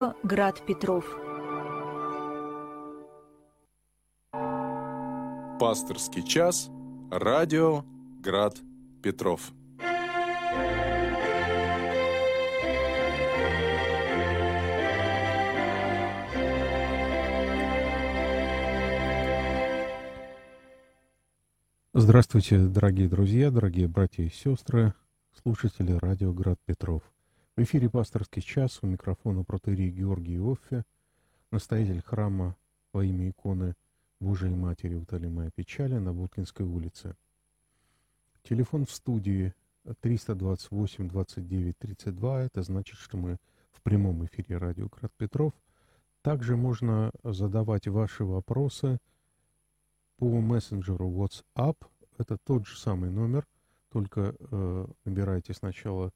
Град Петров. Пасторский час. Радио Град Петров. Здравствуйте, дорогие друзья, дорогие братья и сестры, слушатели радио Град Петров. В эфире пасторский час у микрофона протерии Георгий Иоффе, настоятель храма во имя иконы Божией Матери Утоли Моя Печали на Буткинской улице. Телефон в студии 328 29 32. Это значит, что мы в прямом эфире радио Град Петров. Также можно задавать ваши вопросы по мессенджеру WhatsApp. Это тот же самый номер, только э, набирайте сначала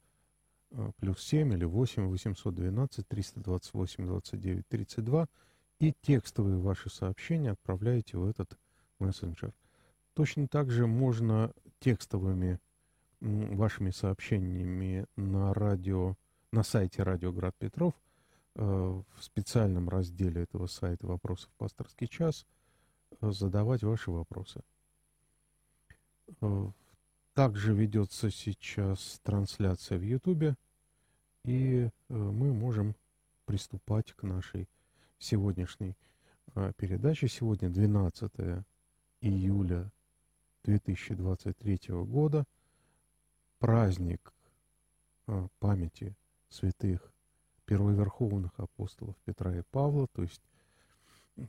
плюс 7 или 8 812 328 29 32 и текстовые ваши сообщения отправляете в этот мессенджер. Точно так же можно текстовыми вашими сообщениями на радио, на сайте Радио Град Петров э, в специальном разделе этого сайта «Вопросов пасторский час» э, задавать ваши вопросы. Также ведется сейчас трансляция в Ютубе. И э, мы можем приступать к нашей сегодняшней э, передаче. Сегодня 12 июля 2023 года. Праздник э, памяти святых первоверховных апостолов Петра и Павла. То есть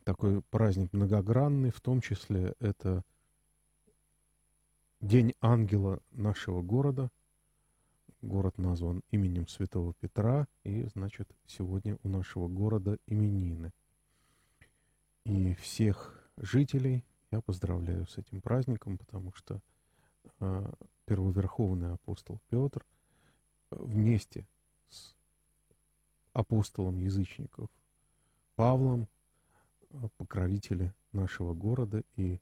такой праздник многогранный, в том числе это День ангела нашего города – Город назван именем Святого Петра, и, значит, сегодня у нашего города именины. И всех жителей я поздравляю с этим праздником, потому что э, первоверховный апостол Петр вместе с апостолом язычников Павлом э, покровители нашего города и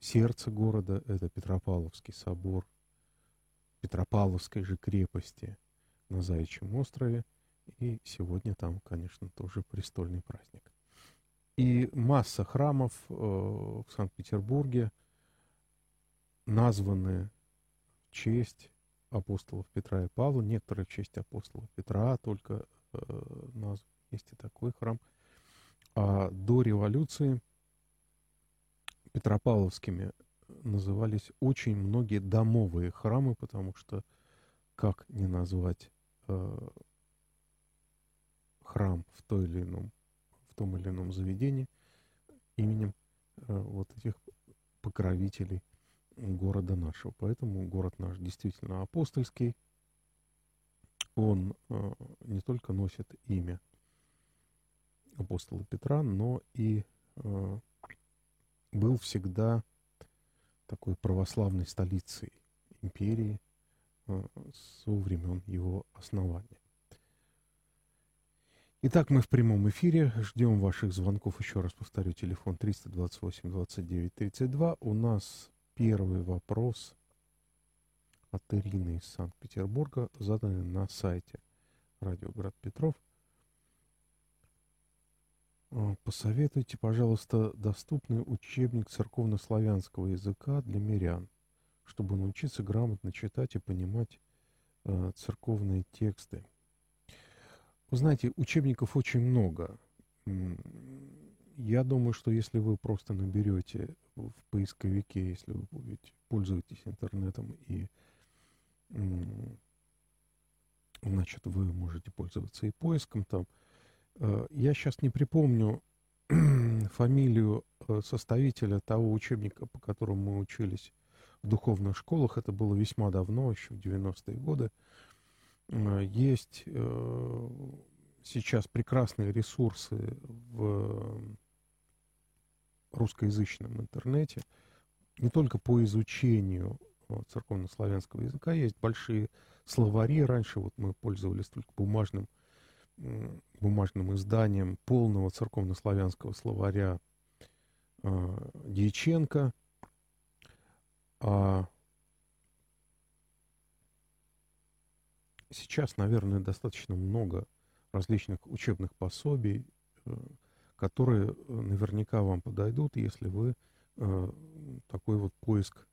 сердце города — это Петропавловский собор — Петропавловской же крепости на Заячьем острове. И сегодня там, конечно, тоже престольный праздник. И масса храмов э, в Санкт-Петербурге названы в честь апостолов Петра и Павла, некоторые в честь апостола Петра, только э, назван. Есть и такой храм. А до революции Петропавловскими назывались очень многие домовые храмы, потому что как не назвать э, храм в, той или ином, в том или ином заведении именем э, вот этих покровителей города нашего. Поэтому город наш действительно апостольский. Он э, не только носит имя апостола Петра, но и э, был всегда такой православной столицей империи э, со времен его основания. Итак, мы в прямом эфире. Ждем ваших звонков. Еще раз повторю, телефон 328 29 32. У нас первый вопрос от Ирины из Санкт-Петербурга, заданный на сайте Радио Град Петров – посоветуйте, пожалуйста, доступный учебник церковно-славянского языка для мирян, чтобы научиться грамотно читать и понимать э, церковные тексты. Вы знаете, учебников очень много. Я думаю, что если вы просто наберете в поисковике, если вы будете, пользуетесь интернетом и значит, вы можете пользоваться и поиском там, Э, я сейчас не припомню фамилию э, составителя того учебника, по которому мы учились в духовных школах. Это было весьма давно, еще в 90-е годы. Э, есть сейчас прекрасные ресурсы в русскоязычном интернете, не только по изучению церковно-славянского языка, есть большие словари. Раньше вот мы пользовались только бумажным бумажным изданием полного церковно-славянского словаря э, Дьяченко. А сейчас, наверное, достаточно много различных учебных пособий, которые наверняка вам подойдут, если вы такой вот поиск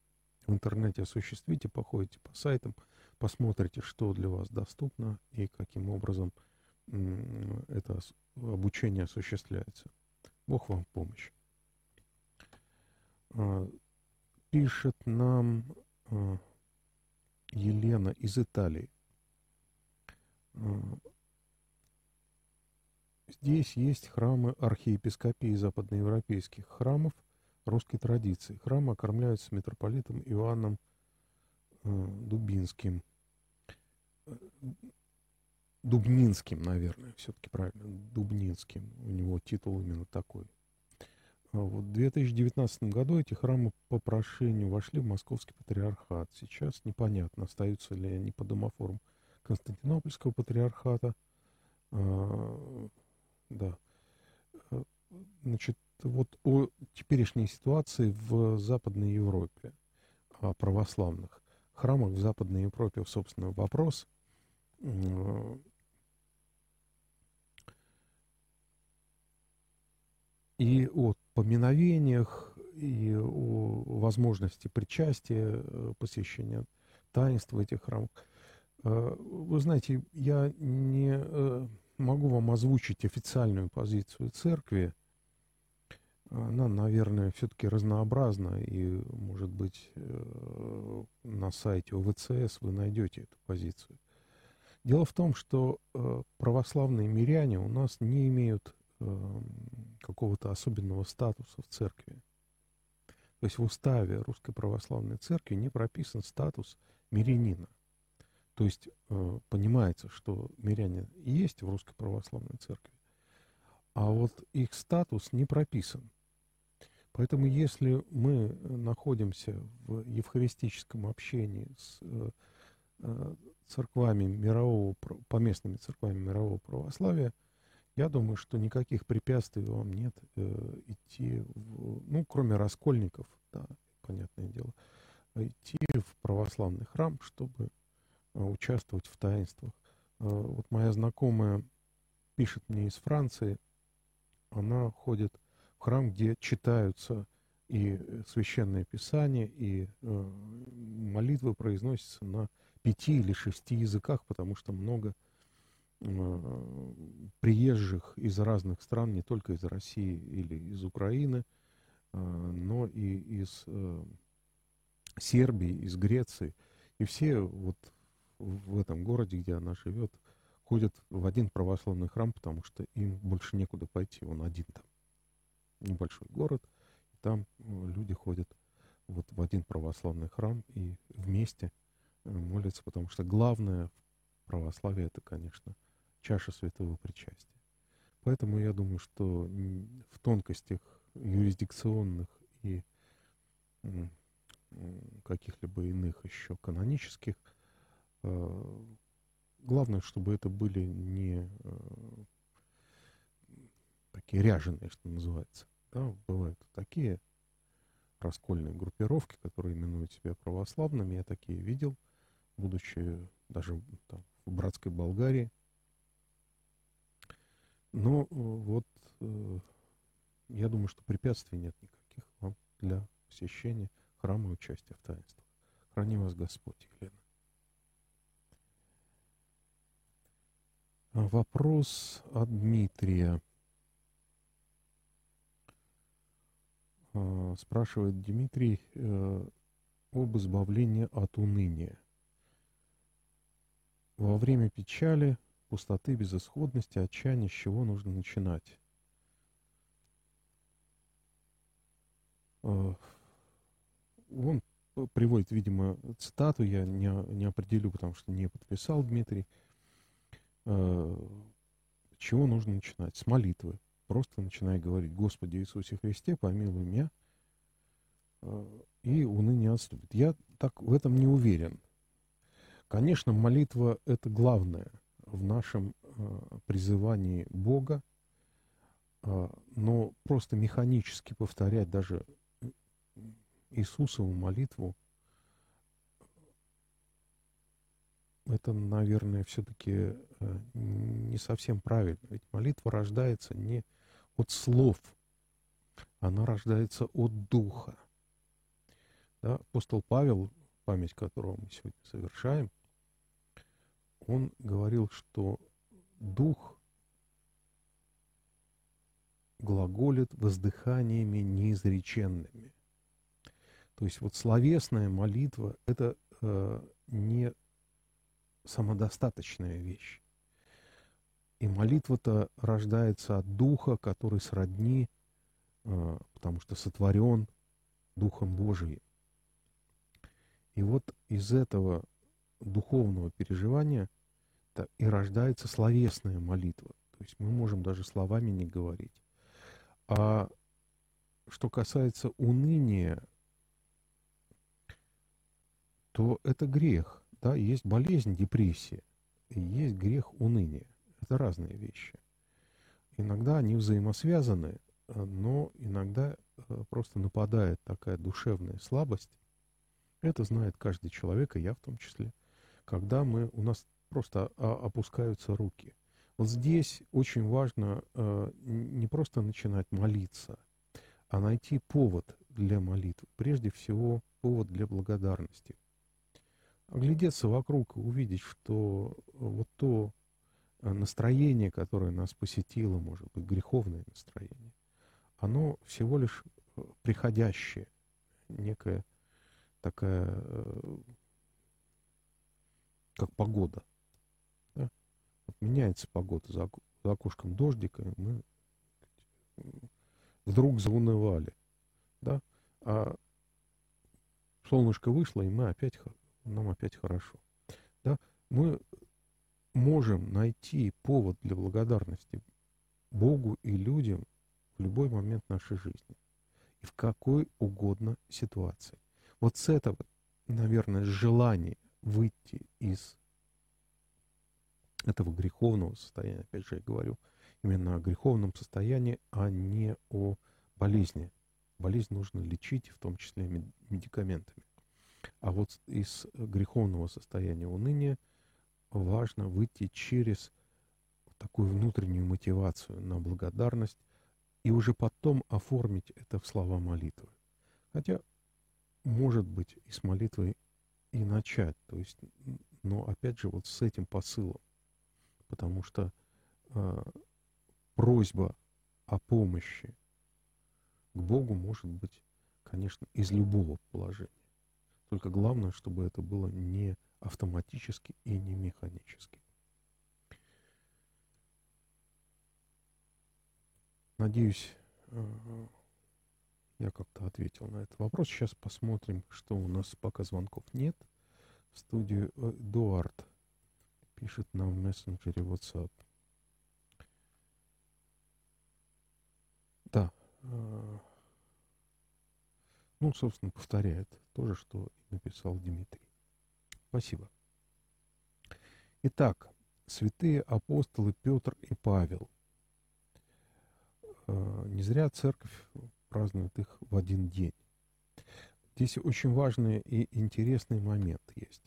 в интернете осуществите, походите по сайтам, посмотрите, что для вас доступно и каким образом это обучение осуществляется. Бог вам помощь. А, пишет нам а, Елена из Италии. А, здесь есть храмы архиепископии западноевропейских храмов русской традиции. Храмы окормляются митрополитом Иоанном Дубинским. Дубнинским, наверное, все-таки правильно, Дубнинским. У него титул именно такой. А вот в 2019 году эти храмы по прошению вошли в Московский патриархат. Сейчас непонятно, остаются ли они по домофорам Константинопольского патриархата. А, да. А, значит, вот о теперешней ситуации в Западной Европе, о православных храмах в Западной Европе, собственно, вопрос и о поминовениях, и о возможности причастия, э, посещения таинства этих храмов. Э, вы знаете, я не э, могу вам озвучить официальную позицию церкви. Она, наверное, все-таки разнообразна, и, может быть, на сайте ОВЦС вы найдете эту позицию. Дело в том, что православные миряне у нас не имеют какого-то особенного статуса в церкви. То есть в уставе Русской Православной Церкви не прописан статус мирянина. То есть э, понимается, что миряне есть в Русской Православной Церкви, а вот их статус не прописан. Поэтому если мы находимся в евхаристическом общении с э, э, церквами мирового, поместными церквами мирового православия – я думаю, что никаких препятствий вам нет э, идти, в, ну, кроме раскольников, да, понятное дело, идти в православный храм, чтобы э, участвовать в таинствах. Э, вот моя знакомая пишет мне из Франции, она ходит в храм, где читаются и священное писание, и э, молитвы произносятся на пяти или шести языках, потому что много Э, приезжих из разных стран, не только из России или из Украины, э, но и из э, Сербии, из Греции. И все вот в этом городе, где она живет, ходят в один православный храм, потому что им больше некуда пойти, он один там. Небольшой город, и там люди ходят вот в один православный храм и вместе молятся, потому что главное в православии это, конечно, чаша святого причастия. Поэтому я думаю, что в тонкостях юрисдикционных и каких-либо иных еще канонических, э, главное, чтобы это были не э, такие ряженые, что называется. Да, бывают такие раскольные группировки, которые именуют себя православными. Я такие видел, будучи даже там, в братской Болгарии – но э, вот э, я думаю, что препятствий нет никаких вам для посещения храма и участия в таинствах. Храни вас Господь, Елена. А вопрос от Дмитрия. А, спрашивает Дмитрий э, об избавлении от уныния. Во время печали пустоты, безысходности, отчаяния, с чего нужно начинать. Э, он приводит, видимо, цитату, я не, не определю, потому что не подписал Дмитрий. Э, чего нужно начинать? С молитвы. Просто начинай говорить, Господи Иисусе Христе, помилуй меня, э, и уныние отступит. Я так в этом не уверен. Конечно, молитва – это главное – в нашем э, призывании Бога, э, но просто механически повторять даже Иисусову молитву это, наверное, все-таки э, не совсем правильно. Ведь молитва рождается не от слов, она рождается от духа. Да? Апостол Павел, память которого мы сегодня совершаем, он говорил, что дух глаголит воздыханиями неизреченными. То есть вот словесная молитва – это э, не самодостаточная вещь. И молитва-то рождается от Духа, который сродни, э, потому что сотворен Духом Божиим. И вот из этого духовного переживания и рождается словесная молитва. То есть мы можем даже словами не говорить. А что касается уныния, то это грех. Да? Есть болезнь, депрессия, и есть грех уныния. Это разные вещи. Иногда они взаимосвязаны, но иногда э, просто нападает такая душевная слабость. Это знает каждый человек, и я в том числе. Когда мы, у нас просто опускаются руки – вот здесь очень важно э, не просто начинать молиться, а найти повод для молитвы. Прежде всего, повод для благодарности. Оглядеться вокруг и увидеть, что вот то настроение, которое нас посетило, может быть, греховное настроение, оно всего лишь приходящее, некая такая, как погода – вот меняется погода, за, за окошком дождика, и мы вдруг заунывали, да, а солнышко вышло, и мы опять, нам опять хорошо, да, мы можем найти повод для благодарности Богу и людям в любой момент нашей жизни и в какой угодно ситуации. Вот с этого, наверное, желание выйти из этого греховного состояния. Опять же, я говорю именно о греховном состоянии, а не о болезни. Болезнь нужно лечить, в том числе медикаментами. А вот из греховного состояния уныния важно выйти через такую внутреннюю мотивацию на благодарность и уже потом оформить это в слова молитвы. Хотя, может быть, и с молитвой и начать. То есть, но опять же, вот с этим посылом потому что э, просьба о помощи к Богу может быть, конечно, из любого положения. Только главное, чтобы это было не автоматически и не механически. Надеюсь, э, я как-то ответил на этот вопрос. Сейчас посмотрим, что у нас пока звонков нет. В студию Эдуард пишет нам в мессенджере WhatsApp. Да. Э, ну, собственно, повторяет то же, что и написал Дмитрий. Спасибо. Итак, святые апостолы Петр и Павел. Э, не зря церковь празднует их в один день. Здесь очень важный и интересный момент есть.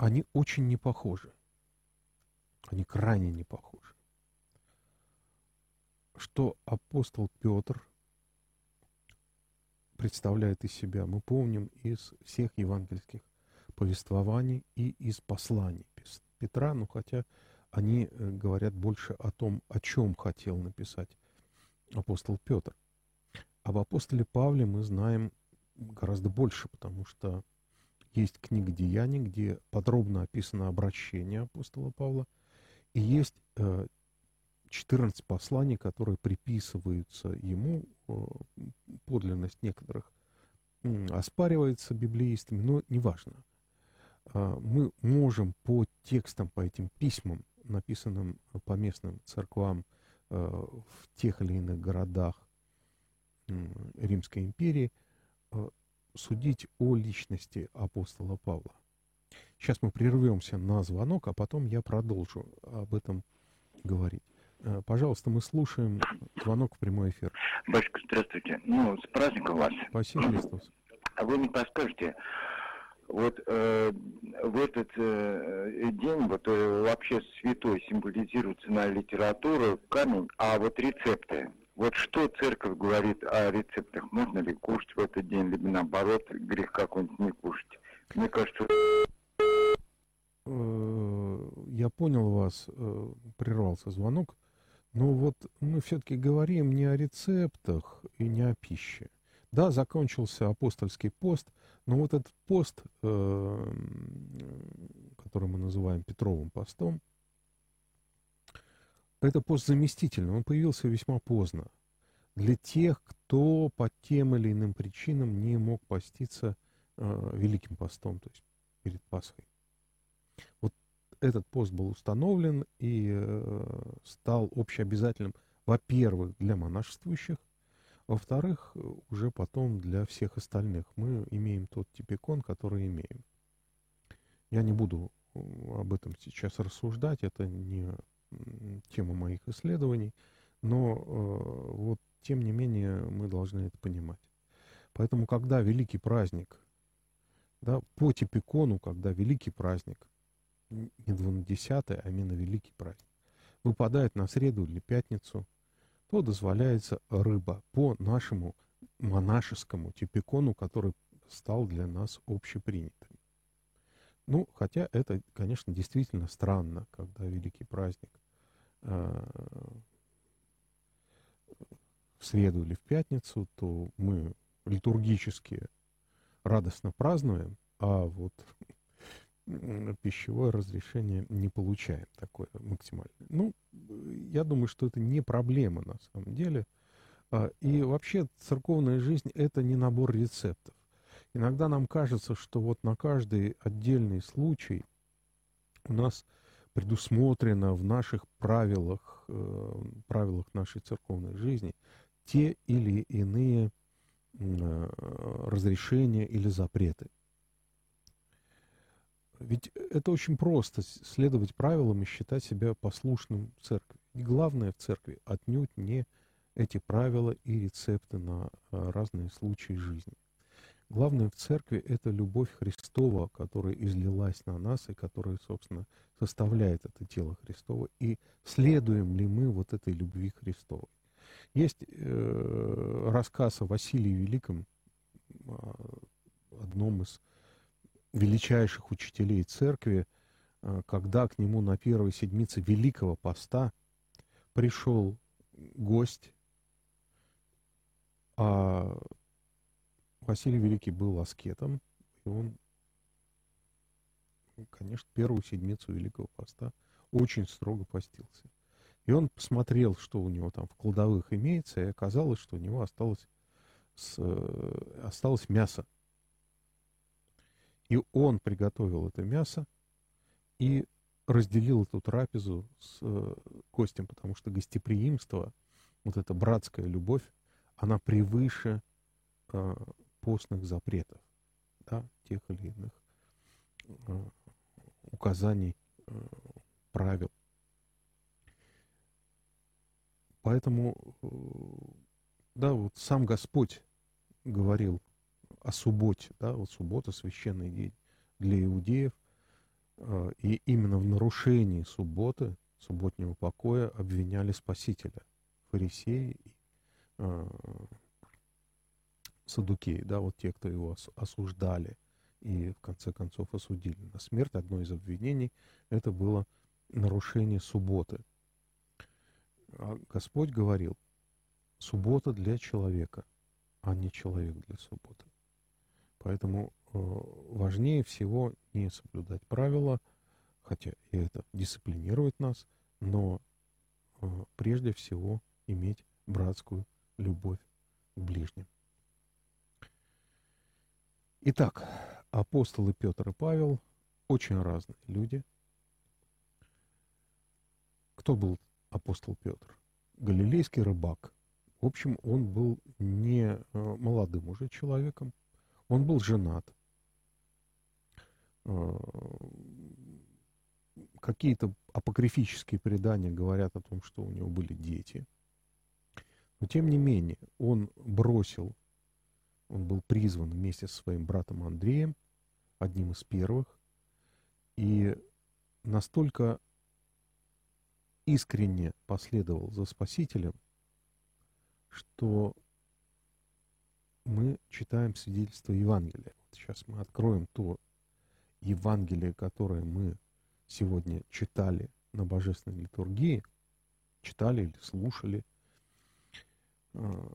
они очень не похожи. Они крайне не похожи. Что апостол Петр представляет из себя, мы помним из всех евангельских повествований и из посланий Петра, ну хотя они э, говорят больше о том, о чем хотел написать апостол Петр. Об апостоле Павле мы знаем гораздо больше, потому что есть книга Деяний, где подробно описано обращение апостола Павла, и есть 14 э, посланий, которые приписываются ему, э, подлинность некоторых оспаривается библеистами, но неважно. А, мы можем по текстам, по этим письмам, написанным по местным церквам э, в тех или иных городах Римской империи, судить о личности апостола Павла. Сейчас мы прервемся на звонок, а потом я продолжу об этом говорить. Э, пожалуйста, мы слушаем звонок в прямой эфир. Батюшка, здравствуйте. Ну, с праздником вас. Спасибо, Христос. А вы не подскажете, Вот э, в этот э, день вот э, вообще святой символизируется на литературу, камень, а вот рецепты. Вот что церковь говорит о рецептах? Можно ли кушать в этот день, либо наоборот, грех какой-нибудь не кушать? Мне кажется... Э, я понял вас, э, прервался звонок. Но вот мы все-таки говорим не о рецептах и не о пище. Да, закончился апостольский пост, но вот этот пост, э, который мы называем Петровым постом, это пост заместительный, он появился весьма поздно. Для тех, кто по тем или иным причинам не мог поститься э, Великим постом, то есть перед Пасхой. Вот этот пост был установлен и э, стал общеобязательным, во-первых, для монашествующих, во-вторых, уже потом для всех остальных. Мы имеем тот типикон, который имеем. Я не буду об этом сейчас рассуждать, это не тема моих исследований, но э, вот тем не менее мы должны это понимать. Поэтому, когда великий праздник, да, по типикону, когда великий праздник, не 20 а именно великий праздник, выпадает на среду или пятницу, то дозволяется рыба по нашему монашескому типикону, который стал для нас общепринятым. Ну, хотя это, конечно, действительно странно, когда великий праздник э, в среду или в пятницу, то мы литургически радостно празднуем, а вот пищевое разрешение не получаем такое максимальное. Ну, я думаю, что это не проблема на самом деле. А, и вообще церковная жизнь — это не набор рецептов. Иногда нам кажется, что вот на каждый отдельный случай у нас предусмотрено в наших правилах, э, правилах нашей церковной жизни те или иные э, разрешения или запреты. Ведь это очень просто следовать правилам и считать себя послушным церкви. И главное в церкви отнюдь не эти правила и рецепты на э, разные случаи жизни. Главное в церкви — это любовь Христова, которая излилась на нас и которая, собственно, составляет это тело Христово. И следуем ли мы вот этой любви Христовой? Есть э, рассказ о Василии Великом, одном из величайших учителей церкви, э, когда к нему на первой седмице Великого Поста пришел гость, а Василий Великий был аскетом, и он, конечно, первую седмицу Великого Поста очень строго постился. И он посмотрел, что у него там в кладовых имеется, и оказалось, что у него осталось, с, э, осталось мясо. И он приготовил это мясо и разделил эту трапезу с э, гостем, потому что гостеприимство, вот эта братская любовь, она превыше э, постных запретов, да, тех или иных э, указаний, э, правил. Поэтому, э, да, вот сам Господь говорил о субботе, да, вот суббота священный день для иудеев, и именно в нарушении субботы, субботнего покоя обвиняли Спасителя, фарисеи и э, садукеи, да, вот те, кто его осуждали и в конце концов осудили на смерть. Одно из обвинений это было нарушение субботы. А Господь говорил, суббота для человека, а не человек для субботы. Поэтому э, важнее всего не соблюдать правила, хотя и это дисциплинирует нас, но э, прежде всего иметь братскую любовь к ближним. Итак, апостолы Петр и Павел очень разные люди. Кто был апостол Петр? Галилейский рыбак. В общем, он был не э, молодым уже человеком, он был женат. Э, какие-то апокрифические предания говорят о том, что у него были дети. Но тем не менее, он бросил, он был призван вместе со своим братом Андреем одним из первых, и настолько искренне последовал за Спасителем, что мы читаем свидетельство Евангелия. Вот сейчас мы откроем то Евангелие, которое мы сегодня читали на Божественной литургии, читали или слушали. А,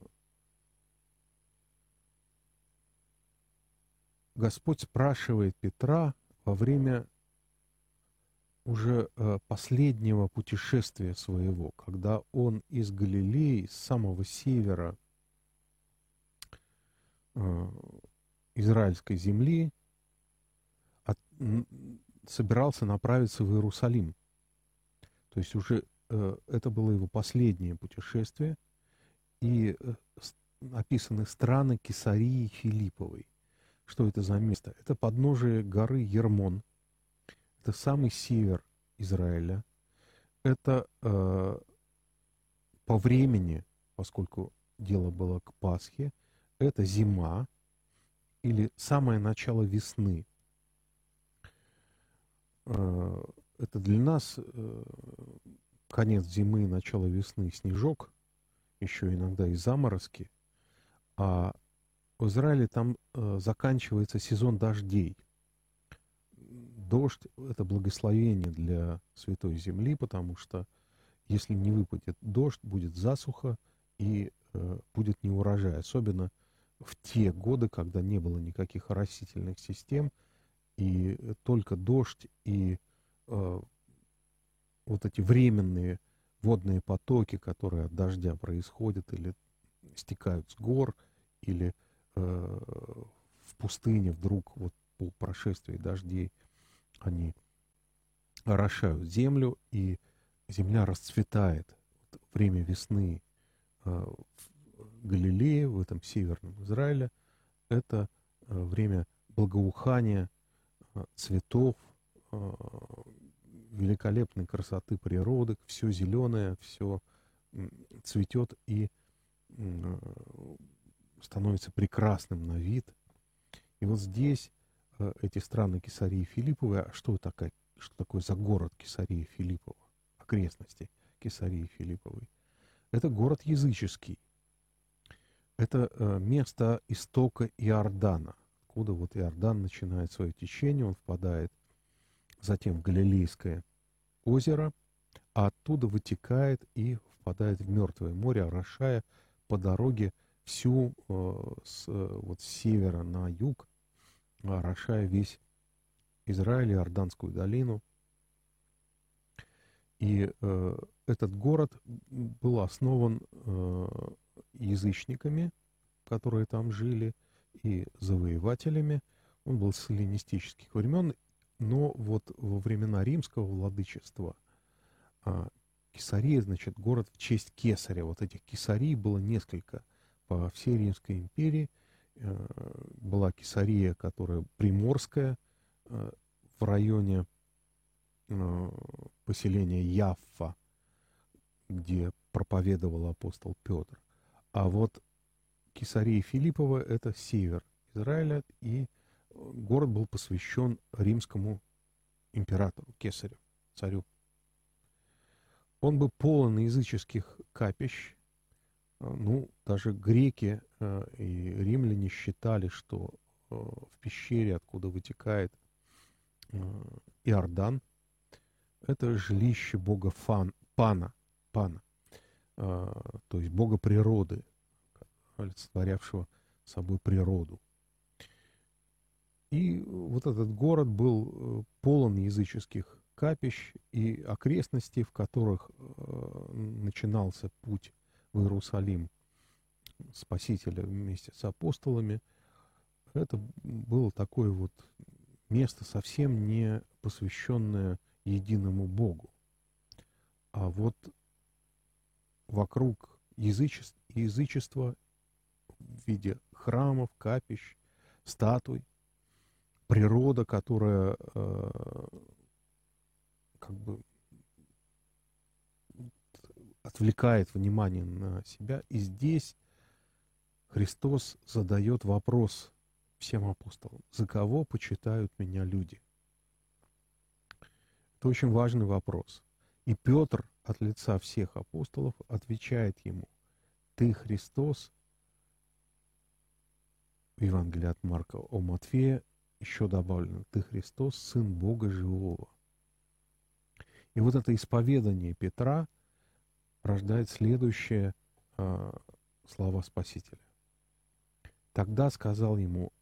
Господь спрашивает Петра во время уже э, последнего путешествия своего, когда он из Галилеи, с самого севера э, израильской земли, собирался направиться в Иерусалим. То есть уже э, это было его последнее путешествие, и описаны страны Кесарии Филипповой. Что это за место? Это подножие горы Ермон – это самый север Израиля. Это э, по времени, поскольку дело было к Пасхе, это зима или самое начало весны. Э, это для нас э, конец зимы, начало весны, снежок, еще иногда и заморозки. А в Израиле там э, заканчивается сезон дождей дождь – это благословение для Святой Земли, потому что если не выпадет дождь, будет засуха и э, будет неурожай. Особенно в те годы, когда не было никаких растительных систем, и только дождь и э, вот эти временные водные потоки, которые от дождя происходят или стекают с гор, или э, в пустыне вдруг вот по прошествии дождей – они орошают землю, и земля расцветает. время весны э, в Галилее, в этом северном Израиле, это э, время благоухания цветов, великолепной красоты природы, все зеленое, все цветет и становится прекрасным на вид. И вот здесь Э, эти страны Кесарии Филипповой. А что, такое, что такое за город Кесарии Филиппова? Окрестности Кесарии Филипповой. Это город языческий. Это э, место истока Иордана, откуда вот Иордан начинает свое течение, он впадает затем в Галилейское озеро, а оттуда вытекает и впадает в Мертвое море, орошая по дороге всю э, с, э, вот с севера на юг орошая весь Израиль, Иорданскую долину. И э, этот город был основан э, язычниками, которые там жили, и завоевателями. Он был с эллинистических времен, но вот во времена римского владычества э, Кесария, значит, город в честь Кесаря. Вот этих Кесарий было несколько по всей Римской империи – Э, была Кесария, которая приморская, э, в районе э, поселения Яффа, где проповедовал апостол Петр. А вот Кесария Филиппова – это север Израиля, и город был посвящен римскому императору, кесарю, царю. Он был полон языческих капищ, ну, даже греки э, и римляне считали, что э, в пещере, откуда вытекает э, Иордан, это жилище бога Фан, Пана, Пана, то есть бога природы, олицетворявшего собой природу. И вот этот город был полон языческих капищ и окрестностей, в которых начинался путь в Иерусалим Спасителя вместе с апостолами, это было такое вот место совсем не посвященное единому Богу. А вот вокруг язычества в виде храмов, капищ, статуй, природа, которая э, как бы отвлекает внимание на себя. И здесь Христос задает вопрос всем апостолам, за кого почитают меня люди? Это очень важный вопрос. И Петр от лица всех апостолов отвечает ему, ты Христос, в Евангелии от Марка о Матфея еще добавлено, ты Христос, Сын Бога Живого. И вот это исповедание Петра рождает следующее э, слова Спасителя. Тогда сказал ему,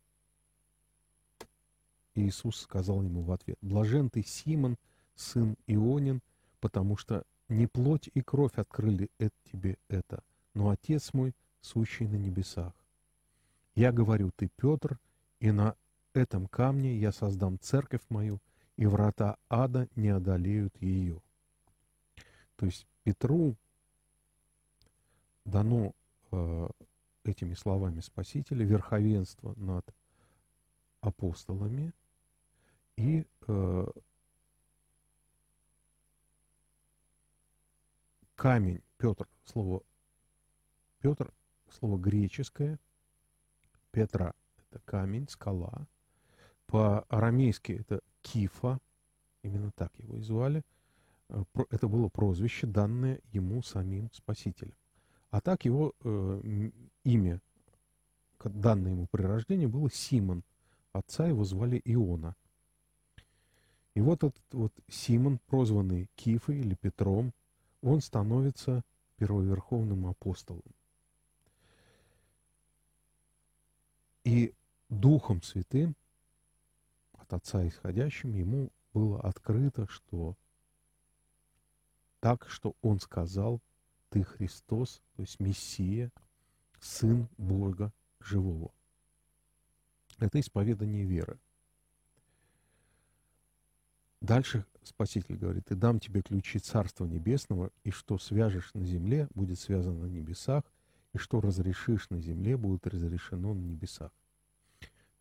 Иисус сказал ему в ответ, «Блажен ты, Симон, сын Ионин, потому что не плоть и кровь открыли это тебе это, но Отец мой, сущий на небесах. Я говорю, ты Петр, и на этом камне я создам церковь мою, и врата ада не одолеют ее. То есть Петру дано э, этими словами Спасителя верховенство над апостолами и э, камень, Петр, слово Петр, слово греческое, Петра – это камень, скала. По-арамейски это Кифа, именно так его и звали. Э, это было прозвище, данное ему самим Спасителем. А так его э, имя, данное ему при рождении, было Симон. Отца его звали Иона. И вот этот вот Симон, прозванный Кифой или Петром, он становится первоверховным апостолом. И Духом Святым, от Отца исходящим, ему было открыто, что так, что он сказал, ты Христос, то есть Мессия, Сын Бога Живого. Это исповедание веры. Дальше Спаситель говорит, и дам тебе ключи Царства Небесного, и что свяжешь на земле, будет связано на небесах, и что разрешишь на земле, будет разрешено на небесах.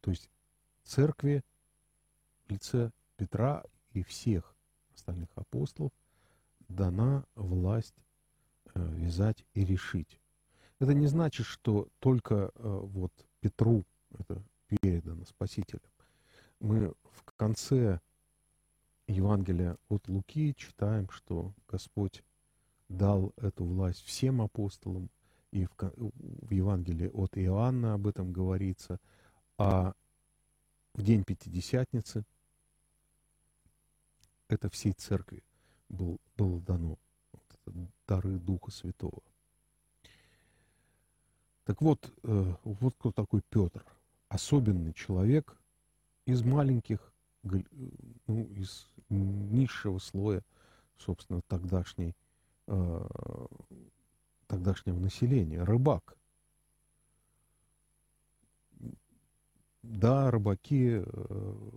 То есть церкви в лице Петра и всех остальных апостолов дана власть э, вязать и решить. Это не значит, что только э, вот Петру это передано Спасителем. Мы в конце Евангелия от Луки читаем, что Господь дал эту власть всем апостолам, и в, в Евангелии от Иоанна об этом говорится, а в день Пятидесятницы это всей церкви был, было дано вот дары Духа Святого. Так вот, э, вот кто такой Петр. Особенный человек из маленьких, ну, из низшего слоя, собственно, тогдашней э, тогдашнего населения, рыбак. Да, рыбаки э,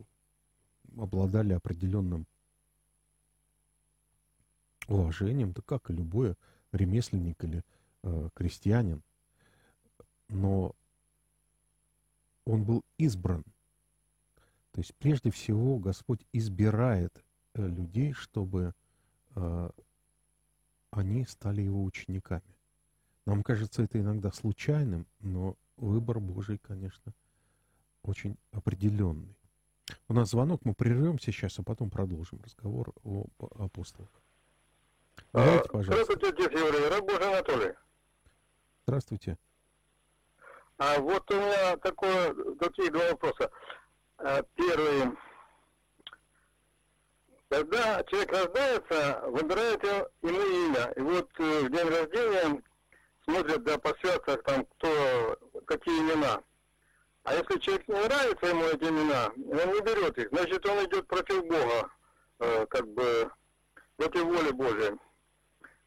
обладали определенным уважением, да как и любой ремесленник или э, крестьянин, но он был избран. То есть прежде всего Господь избирает э, людей, чтобы э, они стали его учениками. Нам кажется это иногда случайным, но выбор Божий, конечно, очень определенный. У нас звонок, мы прервемся сейчас, а потом продолжим разговор о апостолах. Давайте, пожалуйста. Здравствуйте, отец Еврей, раб Божий Анатолий. Здравствуйте. А вот у меня такое, такие два вопроса. А, первый. Когда человек рождается, выбирает ему имя. И вот э, в день рождения смотрят да, по святках, там, кто, какие имена. А если человек не нравится ему эти имена, он не берет их, значит он идет против Бога, э, как бы против воли Божьей.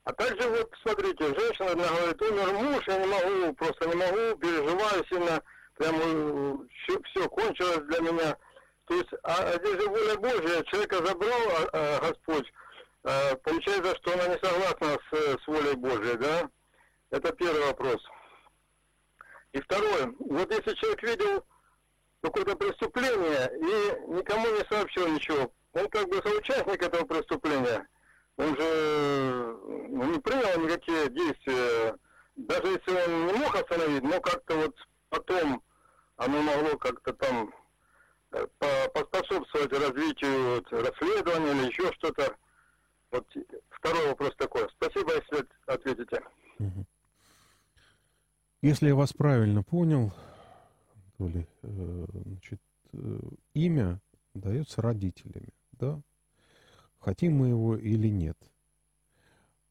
А также вот, смотрите, женщина она говорит, умер муж, я не могу, просто не могу, переживаю сильно, прямо все, все кончилось для меня. То есть, а, а здесь же воля Божья, человека забрал а, а, Господь, а, получается, что она не согласна с, с волей Божьей, да? Это первый вопрос. И второе, вот если человек видел какое-то преступление и никому не сообщил ничего, он как бы соучастник этого преступления, он же ну, не принял никакие действия, даже если он не мог остановить, но как-то вот потом оно могло как-то там э, поспособствовать развитию вот, расследования или еще что-то. Вот второй вопрос такой. Спасибо, если ответите. Если я вас правильно понял, то ли, э, значит, э, имя дается родителями, да? Хотим мы его или нет.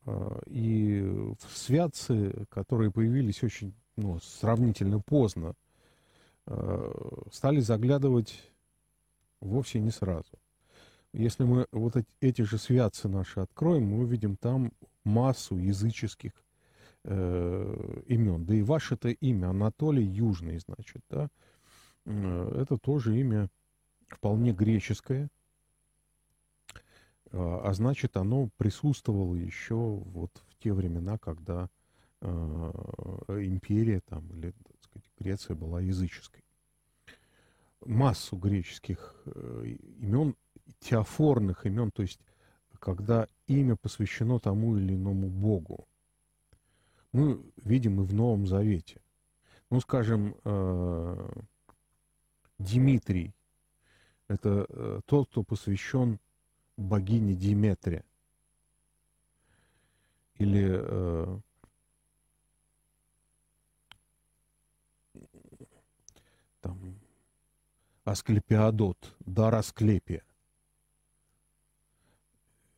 А, и святцы, которые появились очень ну, сравнительно поздно, а, стали заглядывать вовсе не сразу. Если мы вот эти же святцы наши откроем, мы увидим там массу языческих э, имен. Да и ваше-то имя, Анатолий Южный, значит, да, э, это тоже имя вполне греческое, а, а значит, оно присутствовало еще вот в те времена, когда э, империя там, или, так сказать, Греция была языческой. Массу греческих имен, теофорных имен, то есть когда имя посвящено тому или иному богу. Мы видим и в Новом Завете. Ну, скажем, э, Дмитрий – это э, тот, кто посвящен богини Диметрия. Или э, там Асклепиадот, дар Асклепия.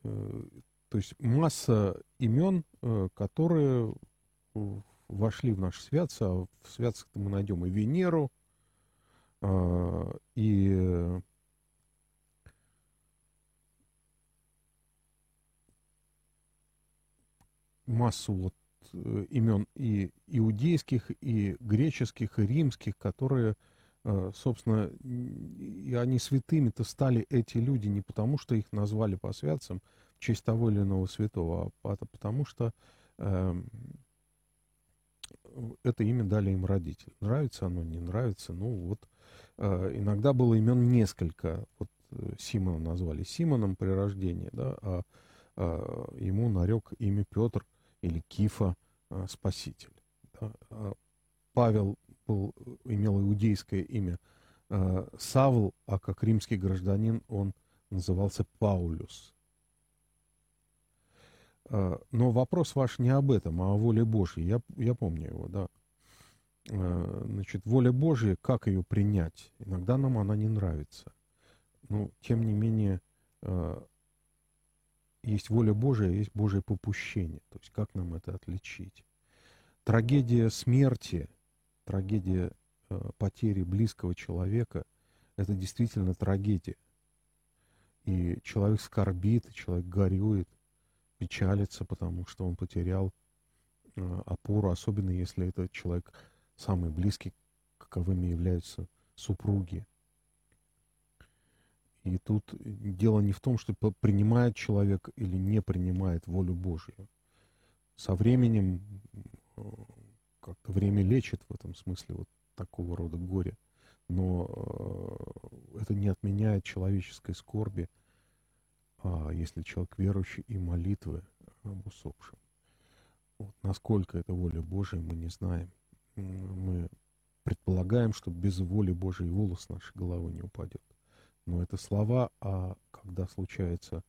То есть масса имен, которые вошли в наш святцы, а в святцах мы найдем и Венеру, э, и массу вот э, имен и иудейских, и греческих, и римских, которые, э, собственно, и они святыми-то стали эти люди не потому, что их назвали по святцам в честь того или иного святого, а потому что э, это имя дали им родители. Нравится оно, не нравится, ну вот. Э, иногда было имен несколько. Вот э, Симона назвали Симоном при рождении, да, а, а ему нарек имя Петр – или Кифа а, Спаситель. Да? Павел был, имел иудейское имя а, Савл, а как римский гражданин он назывался Паулюс. Но вопрос ваш не об этом, а о воле Божьей. Я, я помню его, да. Значит, воля Божья, как ее принять? Иногда нам она не нравится. Но, тем не менее, есть воля Божия, есть Божье попущение. То есть как нам это отличить? Трагедия смерти, трагедия э, потери близкого человека, это действительно трагедия. И человек скорбит, человек горюет, печалится, потому что он потерял э, опору, особенно если этот человек самый близкий, каковыми являются супруги. И тут дело не в том, что принимает человек или не принимает волю Божью. Со временем э, как-то время лечит в этом смысле вот такого рода горе. Но э, это не отменяет человеческой скорби, а если человек верующий и молитвы об усопшем. Вот насколько это воля Божия, мы не знаем. Мы предполагаем, что без воли Божией волос нашей головы не упадет. Но это слова, а когда случается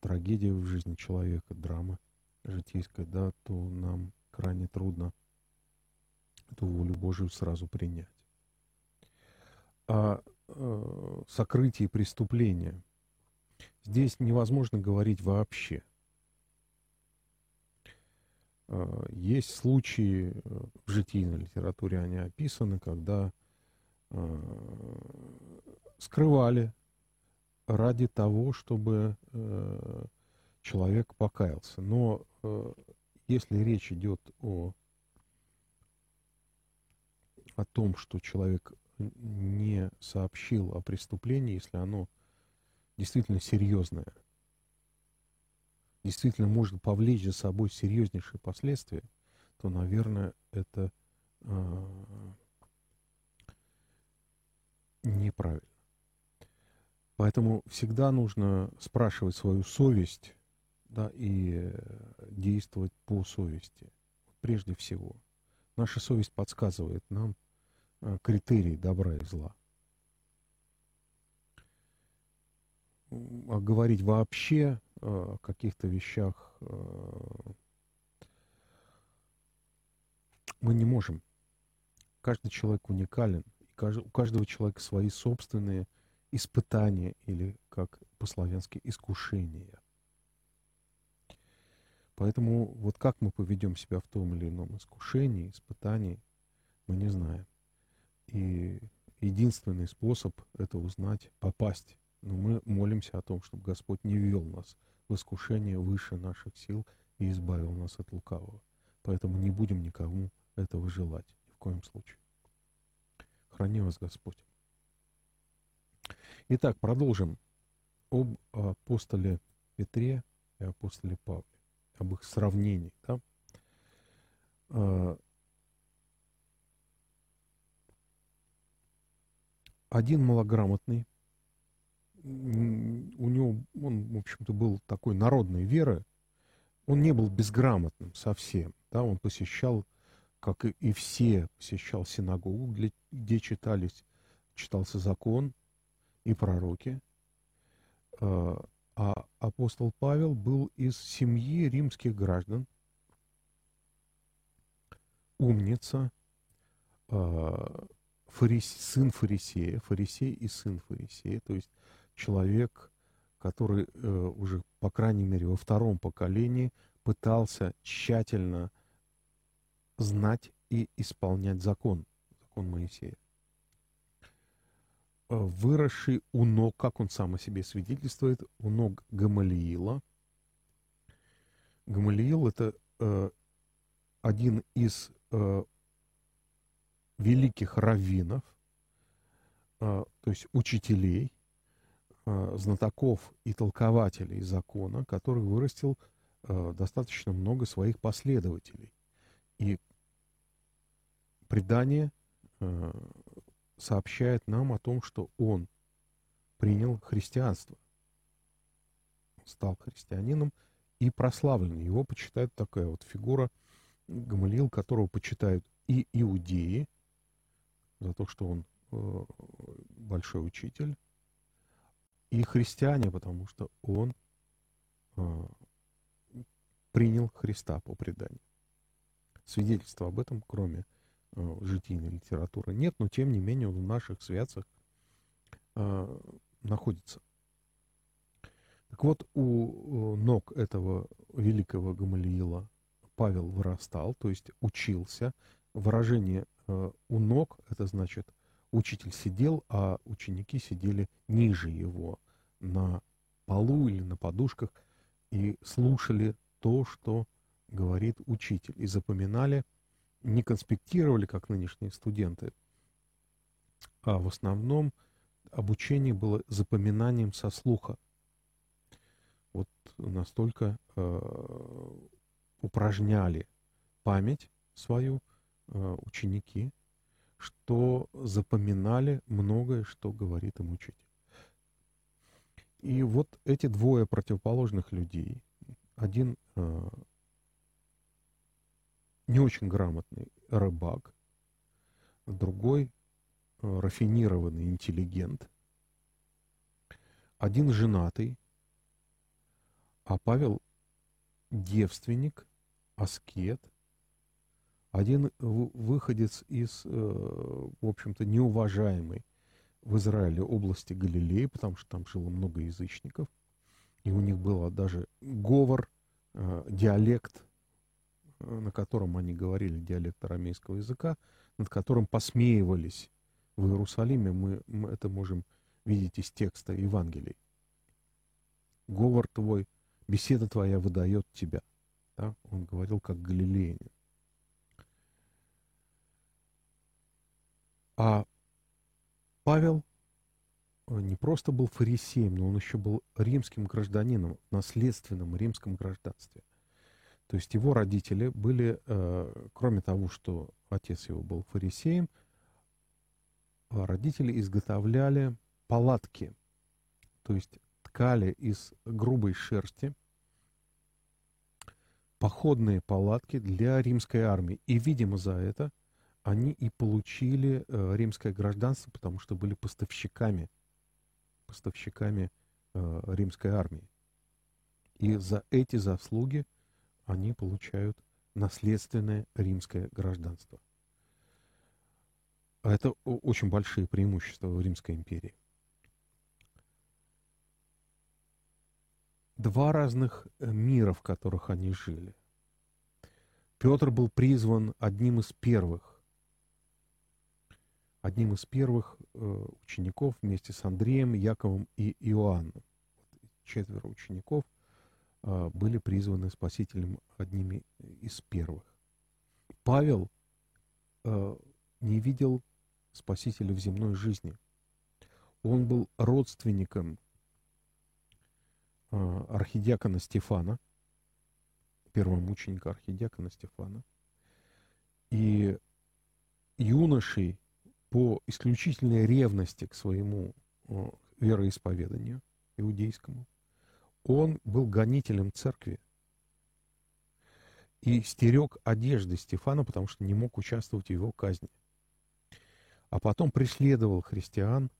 трагедия в жизни человека, драма житейская, да, то нам крайне трудно эту волю Божию сразу принять. О э, сокрытии преступления здесь невозможно говорить вообще. Э, есть случаи э, в житийной литературе, они описаны, когда э, скрывали ради того, чтобы э, человек покаялся. Но э, если речь идет о, о том, что человек не сообщил о преступлении, если оно действительно серьезное, действительно может повлечь за собой серьезнейшие последствия, то, наверное, это э, неправильно. Поэтому всегда нужно спрашивать свою совесть да, и действовать по совести. Прежде всего. Наша совесть подсказывает нам, э, критерий добра и зла. Говорить вообще э, о каких-то вещах мы не можем. Каждый человек уникален. У каждого человека свои собственные испытания или, как по-славянски, искушения. Поэтому вот как мы поведем себя в том или ином искушении, испытании, мы не знаем. И единственный способ это узнать, попасть. Но мы молимся о том, чтобы Господь не ввел нас в искушение выше наших сил и избавил нас от лукавого. Поэтому не будем никому этого желать ни в коем случае. Храни вас Господь. Итак, продолжим об апостоле Петре и апостоле Павле об их сравнении. Да? А, один малограмотный, у него, он, в общем-то, был такой народной веры, он не был безграмотным совсем, да, он посещал, как и все, посещал синагогу, где, читались, читался закон и пророки, а, а апостол Павел был из семьи римских граждан, умница, а, фарис, сын фарисея, фарисей и сын фарисея, то есть человек, который э, уже, по крайней мере, во втором поколении пытался тщательно знать и исполнять закон, закон Моисея. Э, выросший у ног, как он сам о себе свидетельствует, у ног Гамалиила. Гамалиил – это э, один из э, великих раввинов, э, то есть учителей, знатоков и толкователей закона, который вырастил э, достаточно много своих последователей. И предание э, сообщает нам о том, что он принял христианство, стал христианином и прославлен. Его почитают такая вот фигура Гамалиил, которого почитают и иудеи за то, что он э, большой учитель, и христиане, потому что он э, принял Христа по преданию. Свидетельство об этом, кроме э, житийной литературы нет, но тем не менее в наших святцах э, находится. Так вот, у ног этого великого Гамалиила Павел вырастал, то есть учился. Выражение «у ног» — это значит, учитель сидел, а ученики сидели ниже его на полу или на подушках и слушали то, что говорит учитель, и запоминали — не конспектировали, как нынешние студенты, а в основном обучение было запоминанием со слуха. Вот настолько э, упражняли память свою э, ученики, что запоминали многое, что говорит им учитель. И вот эти двое противоположных людей, один э, не очень грамотный рыбак, другой э, рафинированный интеллигент, один женатый, а Павел девственник, аскет, один выходец из, э, в общем-то, неуважаемой в Израиле области Галилеи, потому что там жило много язычников, и у них был даже говор, э, диалект Э, на котором они говорили диалект арамейского языка, над которым посмеивались в Иерусалиме, мы, мы это можем видеть из текста Евангелий. Говор твой, беседа твоя выдает тебя. Да? Он говорил как галилеянин. А Павел э, не просто был фарисеем, но он еще был римским гражданином, наследственном римском гражданстве. То есть его родители были, э, кроме того, что отец его был фарисеем, а родители изготовляли палатки, то есть ткали из грубой шерсти походные палатки для римской армии. И, видимо, за это они и получили э, римское гражданство, потому что были поставщиками, поставщиками э, римской армии. И за эти заслуги они получают наследственное римское гражданство. А это очень большие преимущества в Римской империи. Два разных э, мира, в которых они жили. Петр был призван одним из первых одним из первых э, учеников вместе с Андреем, Яковом и Иоанном. Четверо учеников э, были призваны Спасителем одними из первых. Павел э, не видел Спасителя в земной жизни. Он был родственником архидиакона Стефана, первого мученика архидиакона Стефана. И юношей по исключительной ревности к своему вероисповеданию иудейскому, он был гонителем церкви и стерег одежды Стефана, потому что не мог участвовать в его казни. А потом преследовал христиан,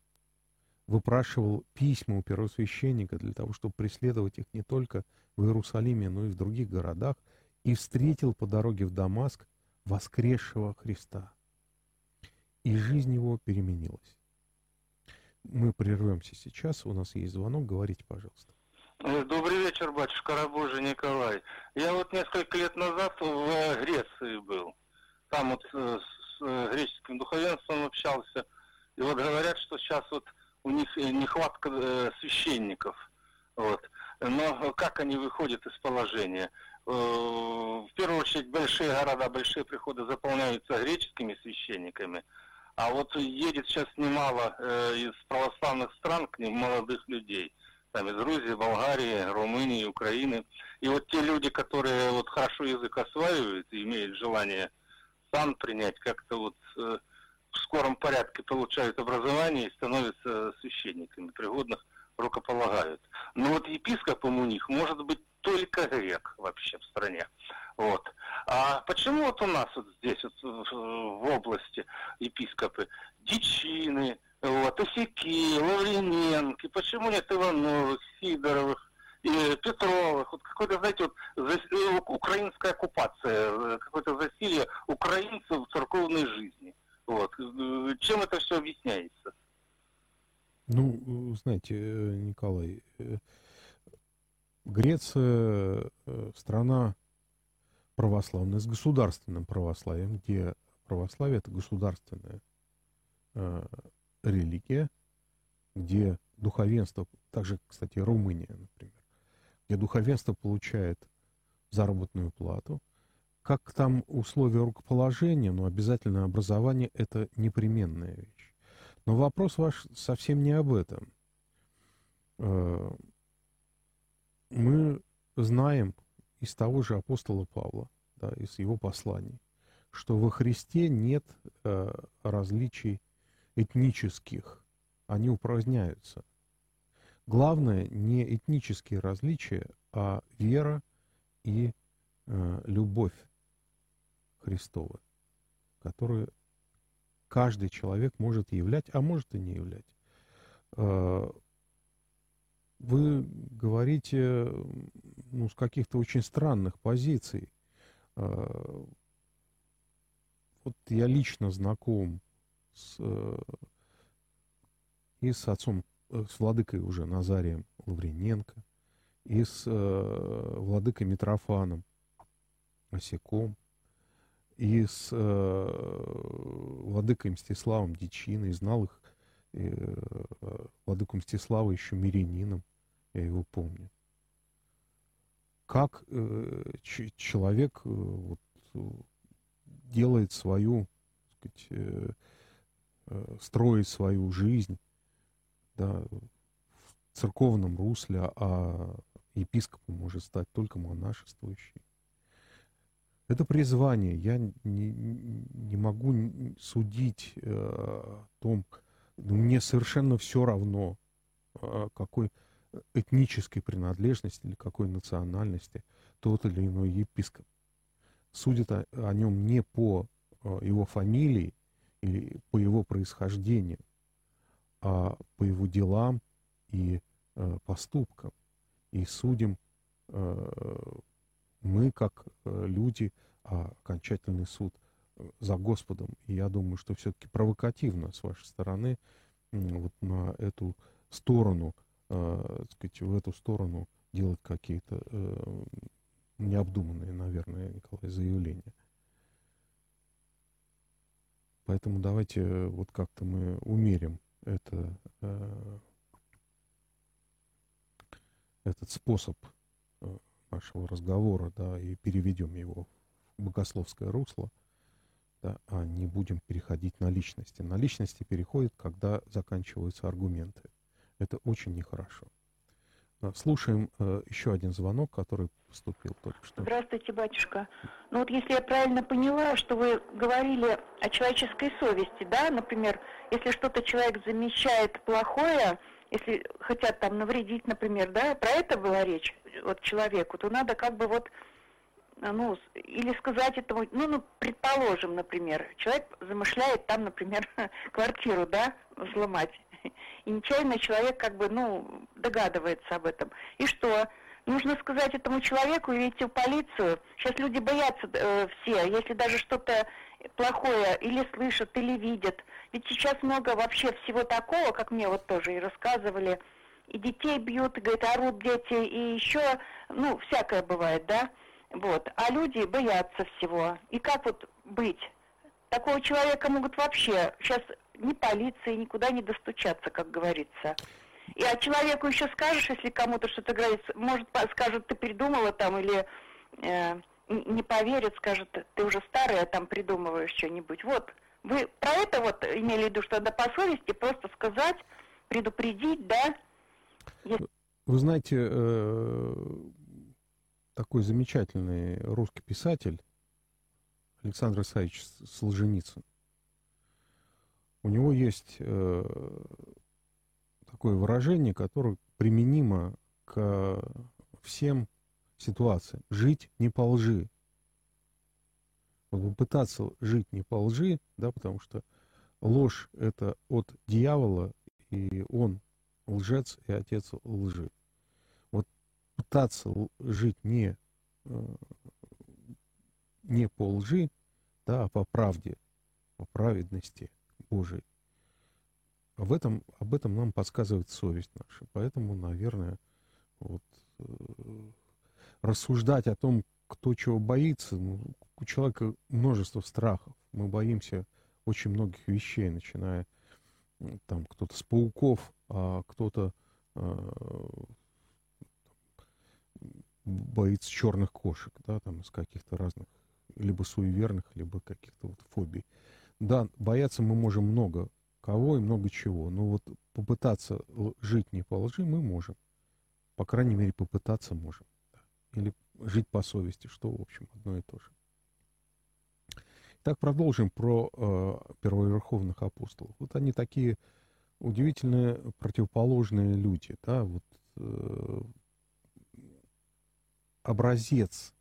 выпрашивал письма у первосвященника для того, чтобы преследовать их не только в Иерусалиме, но и в других городах, и встретил по дороге в Дамаск воскресшего Христа – и жизнь его переменилась. Мы прервемся сейчас, у нас есть звонок, говорите, пожалуйста. Э, добрый вечер, батюшка Рабожий Николай. Я вот несколько лет назад в Греции был. Там вот э, с э, греческим духовенством общался. И вот говорят, что сейчас вот у них нехватка священников. Вот. Но как они выходят из положения? В первую очередь большие города, большие приходы заполняются греческими священниками, а вот едет сейчас немало э, из православных стран к ним молодых людей. Там из Грузии, Болгарии, Румынии, Украины. И вот те люди, которые вот хорошо язык осваивают и имеют желание сан принять, как-то вот э, в скором порядке получают образование и становятся священниками, пригодных рукополагают. Но вот епископом у них может быть только грек вообще в стране. Вот. А почему вот у нас вот здесь вот в области епископы Дичины, вот, Осяки, Лаврененки, почему нет Ивановых, Сидоровых, Петровых, вот какой-то, знаете, вот э, украинская оккупация, э, какое-то засилие украинцев в церковной жизни. Вот. Э, чем это все объясняется? Ну, знаете, Николай, Греция страна православная с государственным православием, где православие это государственная э, религия, где духовенство, также, кстати, Румыния, например, где духовенство получает заработную плату, как там условия рукоположения, но обязательно образование – это непременная вещь. Но вопрос ваш совсем не об этом. Э, мы знаем, из того же апостола Павла, да, из его посланий, что во Христе нет э, различий этнических, они упраздняются. Главное не этнические различия, а вера и э, любовь Христова, которую каждый человек может являть, а может и не являть. Э, вы говорите ну, с каких-то очень странных позиций. А, вот я лично знаком с, э, и с отцом, э, с владыкой уже Назарием Лаврененко, и с э, владыкой Митрофаном Осяком, и с владыкой Мстиславом Дичиной, знал их, владыку Мстислава еще мирянином я его помню. Как э, человек э, вот, делает свою, так сказать, э, э, строит свою жизнь да, в церковном русле, а епископом может стать только монашествующий. Это призвание. Я не, не могу судить э, о том, мне совершенно все равно, э, какой этнической принадлежности или какой национальности тот или иной епископ. Судят о, о нем не по его фамилии или по его происхождению, а по его делам и поступкам. И судим мы, как люди, а окончательный суд за Господом. И я думаю, что все-таки провокативно с вашей стороны вот на эту сторону, э, сказать, в эту сторону делать какие-то э, необдуманные, наверное, Николай, заявления. Поэтому давайте э, вот как-то мы умерим это, э, этот способ э, нашего разговора, да, и переведем его в богословское русло – да, а не будем переходить на личности. На личности переходит, когда заканчиваются аргументы. Это очень нехорошо. Слушаем э, еще один звонок, который поступил только что. Здравствуйте, батюшка. Ну вот если я правильно поняла, что вы говорили о человеческой совести, да, например, если что-то человек замечает плохое, если хотят там навредить, например, да, про это была речь вот человеку, то надо как бы вот ну, или сказать этому, ну, ну, предположим, например, человек замышляет там, например, квартиру, да, взломать, и нечаянно человек как бы, ну, догадывается об этом. И что? Нужно сказать этому человеку и идти в полицию. Сейчас люди боятся э, все, если даже что-то плохое или слышат, или видят. Ведь сейчас много вообще всего такого, как мне вот тоже и рассказывали, и детей бьют, и, говорят, орут дети, и еще, ну, всякое бывает, да. Вот. А люди боятся всего. И как вот быть? Такого человека могут вообще сейчас ни полиции, никуда не достучаться, как говорится. И а человеку еще скажешь, если кому-то что-то говорит, может, скажут, ты придумала там, или э, не поверит, скажет, ты уже старая, там придумываешь что-нибудь. Вот, вы про это вот имели в виду, что надо по совести просто сказать, предупредить, да? Вы знаете, э, такой замечательный русский писатель Александр Исаевич Солженицын. У него есть э, такое выражение, которое применимо к всем ситуациям. Жить не по лжи. Вот попытаться жить не по лжи, да, потому что ложь это от дьявола, и он лжец и отец лжи пытаться жить не, э, не по лжи, да, а по правде, по праведности Божией. Об этом, об этом нам подсказывает совесть наша. Поэтому, наверное, вот, э, рассуждать о том, кто чего боится, ну, у человека множество страхов. Мы боимся очень многих вещей, начиная там кто-то с пауков, а кто-то э, боится черных кошек, да, там из каких-то разных, либо суеверных, либо каких-то вот фобий. Да, бояться мы можем много кого и много чего, но вот попытаться жить не по лжи мы можем. По крайней мере, попытаться можем. Или жить по совести, что, в общем, одно и то же. Так продолжим про э, первоверховных апостолов. Вот они такие удивительные противоположные люди, да, вот э, образец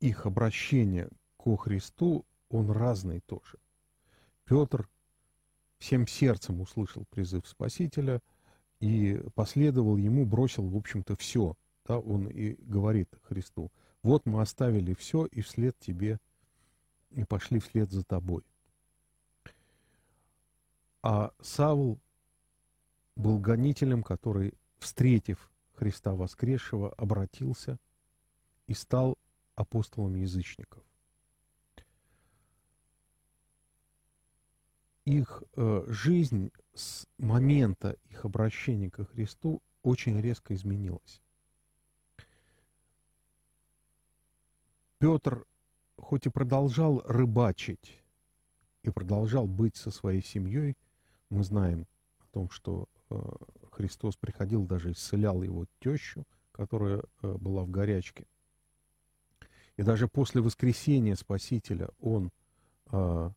их обращения ко Христу, он разный тоже. Петр всем сердцем услышал призыв Спасителя и последовал ему, бросил, в общем-то, все. Да, он и говорит Христу, вот мы оставили все и вслед тебе, и пошли вслед за тобой. А Савл был гонителем, который, встретив Христа воскресшего обратился и стал апостолом язычников. Их э, жизнь с момента их обращения ко Христу очень резко изменилась. Петр, хоть и продолжал рыбачить и продолжал быть со своей семьей, мы знаем о том, что э, Христос приходил, даже исцелял его тещу, которая э, была в горячке. И даже после воскресения Спасителя он э,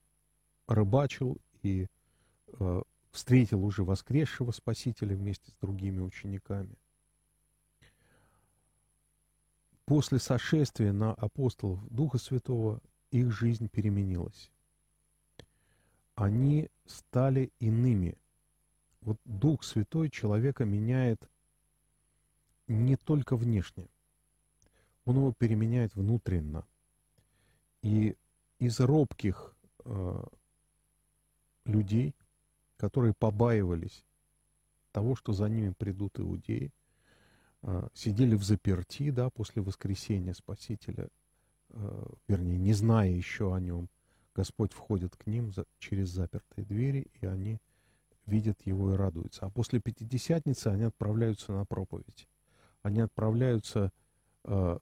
рыбачил и э, встретил уже воскресшего Спасителя вместе с другими учениками. После сошествия на апостолов Духа Святого их жизнь переменилась. Они стали иными. Вот Дух Святой человека меняет не только внешне. Он его переменяет внутренно. И из робких э, людей, которые побаивались того, что за ними придут иудеи, э, сидели в заперти, да, после воскресения Спасителя, э, вернее, не зная еще о нем, Господь входит к ним за, через запертые двери, и они видят его и радуются. А после Пятидесятницы они отправляются на проповедь. Они отправляются э,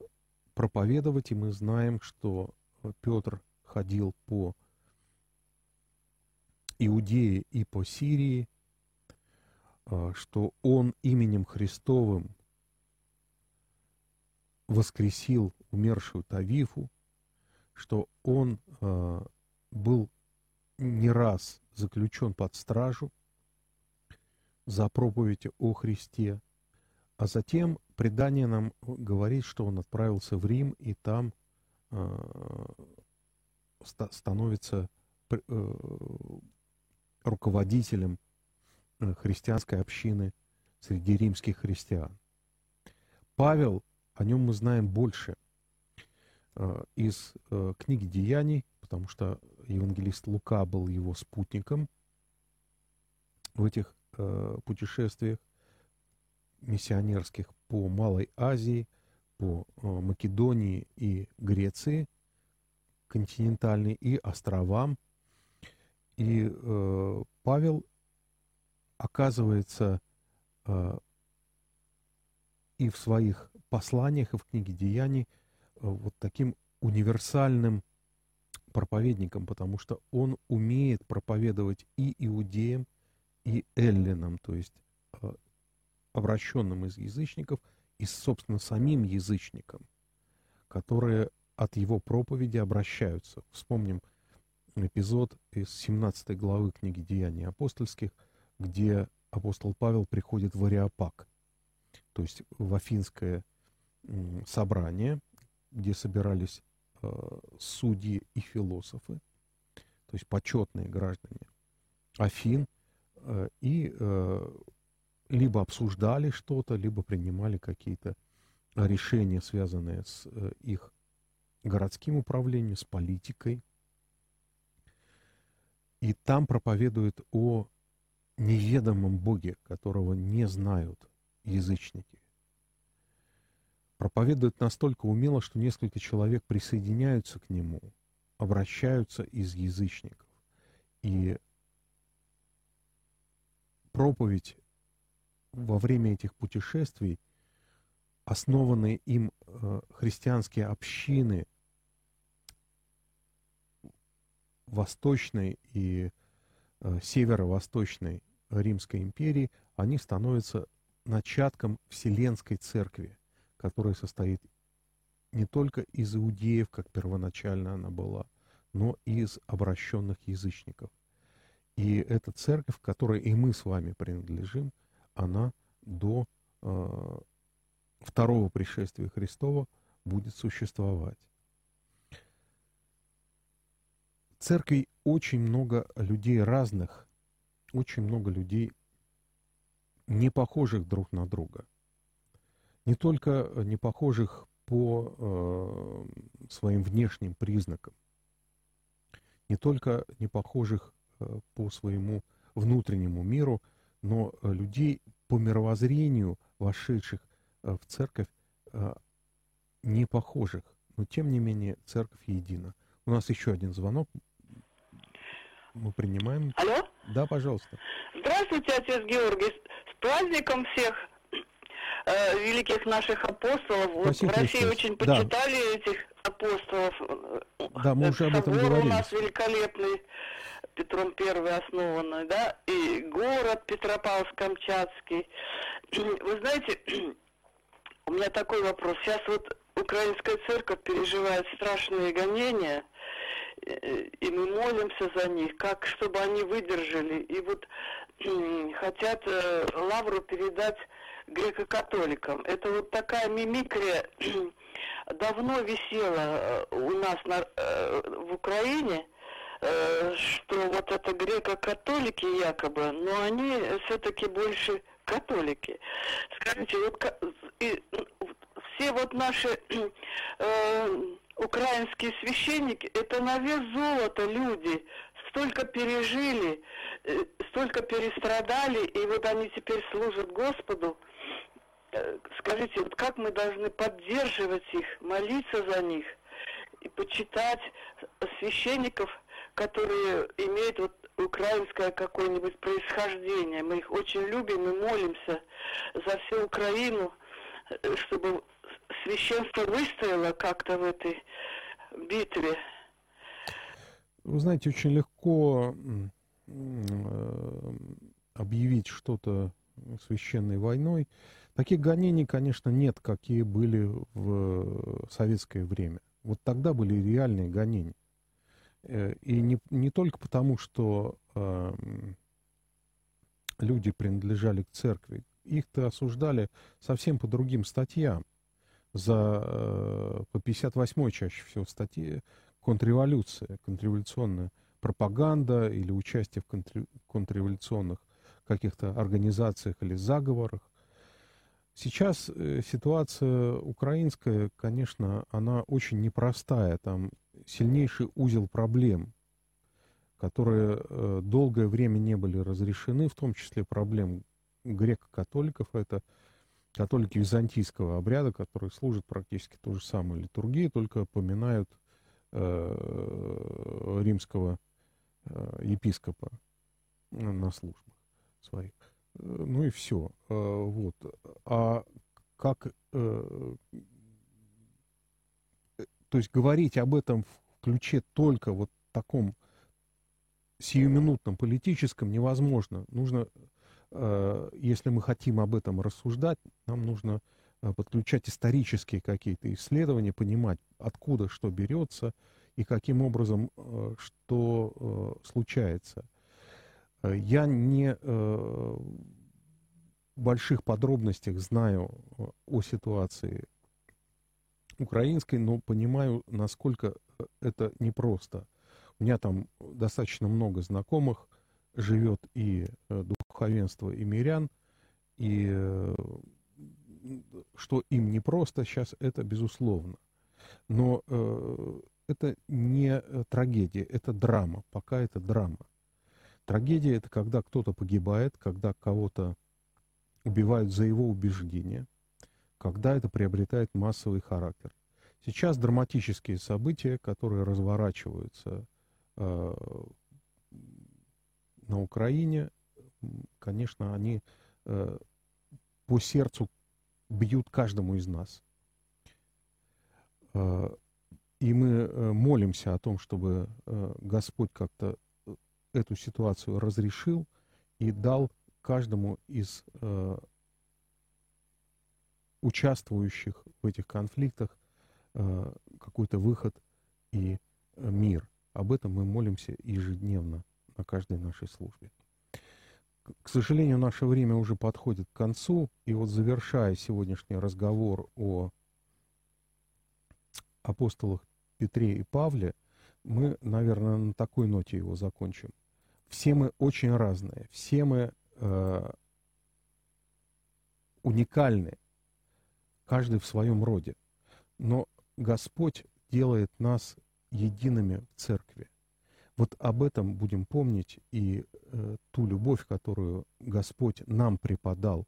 проповедовать, и мы знаем, что Петр ходил по Иудее и по Сирии, э, что он именем Христовым воскресил умершую Тавифу, что он э, был не раз заключен под стражу за проповедь о Христе, а затем предание нам говорит, что он отправился в Рим и там э, становится э, руководителем э, христианской общины среди римских христиан. Павел, о нем мы знаем больше э, из э, книги Деяний, потому что евангелист Лука был его спутником в этих путешествиях миссионерских по Малой Азии, по Македонии и Греции континентальной и островам. И э, Павел оказывается э, и в своих посланиях, и в книге Деяний э, вот таким универсальным проповедником, потому что он умеет проповедовать и иудеям, и эллинам, то есть э, обращенным из язычников, и, собственно, самим язычникам, которые от его проповеди обращаются. Вспомним эпизод из 17 главы книги «Деяний апостольских», где апостол Павел приходит в Ариапак, то есть в Афинское собрание, где собирались э, судьи и философы, то есть почетные граждане Афин, э, и э, либо обсуждали что-то, либо принимали какие-то решения, связанные с э, их городским управлением, с политикой. И там проповедуют о неведомом Боге, которого не знают язычники. Проповедуют настолько умело, что несколько человек присоединяются к нему, обращаются из язычников. И проповедь во время этих путешествий основанные им э, христианские общины Восточной и э, Северо-Восточной Римской империи, они становятся начатком Вселенской Церкви, которая состоит не только из иудеев, как первоначально она была, но и из обращенных язычников. И эта церковь, которой и мы с вами принадлежим, она до э, второго пришествия Христова будет существовать. В церкви очень много людей разных, очень много людей не похожих друг на друга. Не только не похожих по э, своим внешним признакам, не только не похожих э, по своему внутреннему миру, но э, людей по мировоззрению, вошедших э, в церковь, э, не похожих. Но тем не менее церковь едина. У нас еще один звонок. Мы принимаем. Алло? Да, пожалуйста. Здравствуйте, отец Георгий. С праздником всех э, великих наших апостолов. Спасибо, в России Христос. очень Да. почитали этих апостолов. Да, мы уже об этом Собор говорили. у нас великолепный, Петром Первый основанный, да, и город Петропавловск-Камчатский. Вы знаете, у меня такой вопрос. Сейчас вот Украинская церковь переживает страшные гонения, э, и мы молимся за них, как чтобы они выдержали. И вот хотят э, лавру передать греко-католикам. Это вот такая мимикрия давно висело э, у нас на, э, в Украине, э, что вот это греко-католики якобы, но они все-таки больше католики. Скажите, вот и, все вот наши э, украинские священники, это на вес золота люди, столько пережили, э, столько перестрадали, и вот они теперь служат Господу. Э, скажите, вот как мы должны поддерживать их, молиться за них и почитать священников, которые имеют вот украинское какое-нибудь происхождение. Мы их очень любим и молимся за всю Украину, э, чтобы священство выстояло как-то в этой битве. Вы знаете, очень легко э, объявить что-то священной войной. Таких гонений, конечно, нет, какие были в советское время. Вот тогда были реальные гонения. Э, и не, не только потому, что э, люди принадлежали к церкви. Их-то осуждали совсем по другим статьям. За, э, по 58-й чаще всего статье контрреволюция, контрреволюционная пропаганда или участие в контр, контрреволюционных каких-то организациях или заговорах. Сейчас э, ситуация украинская, конечно, она очень непростая. Там сильнейший узел проблем, которые э, долгое время не были разрешены, в том числе проблем греко-католиков. Это католики византийского обряда, которые служат практически ту же самую литургию, только поминают э, римского э, епископа на службах своих. Ну и все. Э, вот. А как... Э, то есть говорить об этом в ключе только вот таком сиюминутном политическом невозможно. Нужно, э, если мы хотим об этом рассуждать, нам нужно подключать исторические какие-то исследования, понимать, откуда что берется и каким образом что случается – Э, я не в э, больших подробностях знаю э, о ситуации украинской, но понимаю, насколько это непросто. У меня там достаточно много знакомых, живет и духовенство, и мирян, и что им непросто сейчас, это безусловно. Но это не трагедия, это драма, пока это драма. Трагедия — это когда кто-то погибает, когда кого-то убивают за его убеждения, когда это приобретает массовый характер. Сейчас драматические события, которые разворачиваются э, на Украине, конечно, они э, по сердцу бьют каждому из нас. Э, и мы э, молимся о том, чтобы Господь как-то эту ситуацию разрешил и дал каждому из участвующих в этих конфликтах какой-то выход и мир. Об этом мы молимся ежедневно на каждой нашей службе. К сожалению, наше время уже подходит к концу, и вот завершая сегодняшний разговор о апостолах Петре и Павле, мы, наверное, на такой ноте его закончим. Все мы очень разные, все мы э, уникальны, каждый в своем роде. Но Господь делает нас едиными в церкви. Вот об этом будем помнить и э, ту любовь, которую Господь нам преподал,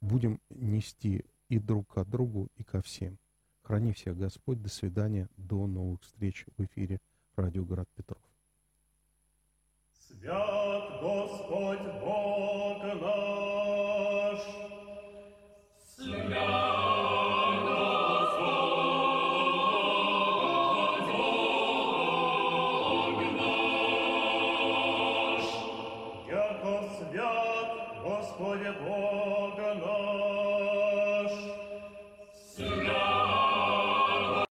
будем нести и друг к другу, и ко всем. Храни всех Господь. До свидания. До новых встреч в эфире Радио Город Петров. Свят Господь Бог наш. Свят